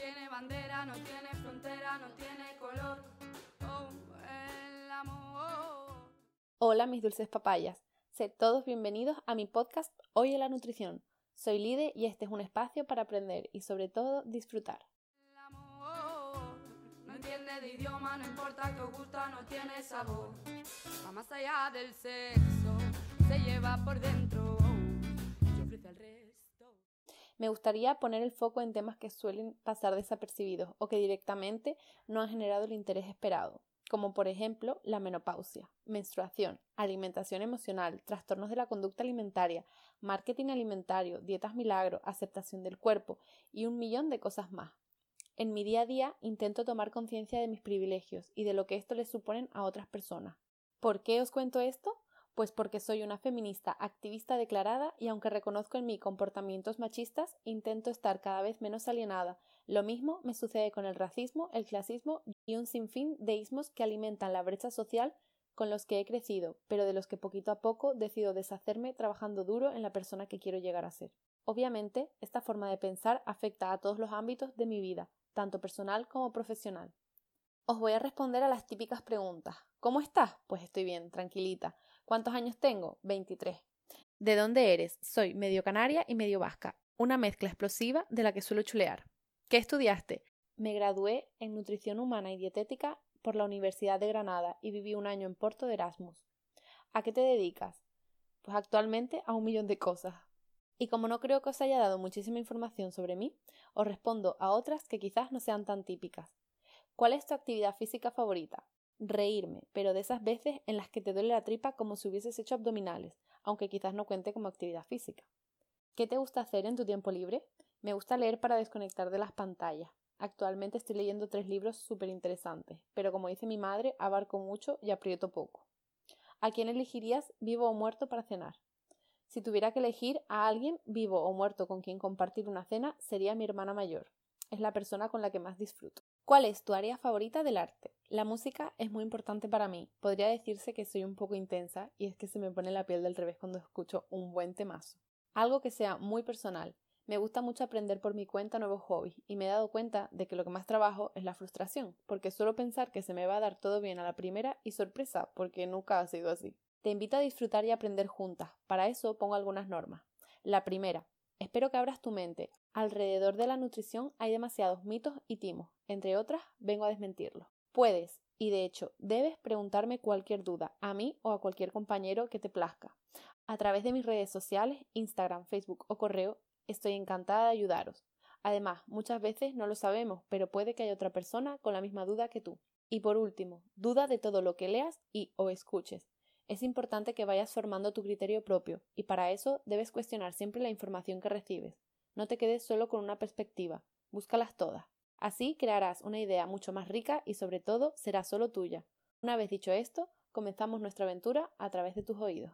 tiene bandera, no tiene frontera, no tiene color. Oh, el amor. Hola mis dulces papayas, sed todos bienvenidos a mi podcast Hoy en la Nutrición. Soy Lide y este es un espacio para aprender y sobre todo disfrutar. El amor no entiende de idioma, no importa que os gusta, no tiene sabor. Va más allá del sexo, se lleva por dentro Me gustaría poner el foco en temas que suelen pasar desapercibidos o que directamente no han generado el interés esperado, como por ejemplo la menopausia, menstruación, alimentación emocional, trastornos de la conducta alimentaria, marketing alimentario, dietas milagro, aceptación del cuerpo y un millón de cosas más. En mi día a día intento tomar conciencia de mis privilegios y de lo que esto les suponen a otras personas. ¿Por qué os cuento esto? Pues porque soy una feminista activista declarada y aunque reconozco en mí comportamientos machistas, intento estar cada vez menos alienada. Lo mismo me sucede con el racismo, el clasismo y un sinfín de ismos que alimentan la brecha social con los que he crecido, pero de los que poquito a poco decido deshacerme trabajando duro en la persona que quiero llegar a ser. Obviamente, esta forma de pensar afecta a todos los ámbitos de mi vida, tanto personal como profesional. Os voy a responder a las típicas preguntas. ¿Cómo estás? Pues estoy bien, tranquilita. ¿Cuántos años tengo? 23. ¿De dónde eres? Soy medio canaria y medio vasca, una mezcla explosiva de la que suelo chulear. ¿Qué estudiaste? Me gradué en nutrición humana y dietética por la Universidad de Granada y viví un año en Porto de Erasmus. ¿A qué te dedicas? Pues actualmente a un millón de cosas. Y como no creo que os haya dado muchísima información sobre mí, os respondo a otras que quizás no sean tan típicas. ¿Cuál es tu actividad física favorita? Reírme, pero de esas veces en las que te duele la tripa como si hubieses hecho abdominales, aunque quizás no cuente como actividad física. ¿Qué te gusta hacer en tu tiempo libre? Me gusta leer para desconectar de las pantallas. Actualmente estoy leyendo tres libros súper interesantes, pero como dice mi madre, abarco mucho y aprieto poco. ¿A quién elegirías vivo o muerto para cenar? Si tuviera que elegir a alguien vivo o muerto con quien compartir una cena, sería mi hermana mayor. Es la persona con la que más disfruto. ¿Cuál es tu área favorita del arte? La música es muy importante para mí. Podría decirse que soy un poco intensa y es que se me pone la piel del revés cuando escucho un buen temazo. Algo que sea muy personal. Me gusta mucho aprender por mi cuenta nuevos hobbies y me he dado cuenta de que lo que más trabajo es la frustración, porque suelo pensar que se me va a dar todo bien a la primera y sorpresa, porque nunca ha sido así. Te invito a disfrutar y aprender juntas. Para eso pongo algunas normas. La primera, espero que abras tu mente. Alrededor de la nutrición hay demasiados mitos y timos. Entre otras, vengo a desmentirlos. Puedes, y de hecho, debes preguntarme cualquier duda, a mí o a cualquier compañero que te plazca. A través de mis redes sociales, Instagram, Facebook o correo, estoy encantada de ayudaros. Además, muchas veces no lo sabemos, pero puede que haya otra persona con la misma duda que tú. Y por último, duda de todo lo que leas y o escuches. Es importante que vayas formando tu criterio propio, y para eso debes cuestionar siempre la información que recibes. No te quedes solo con una perspectiva, búscalas todas. Así crearás una idea mucho más rica y sobre todo será solo tuya. Una vez dicho esto, comenzamos nuestra aventura a través de tus oídos.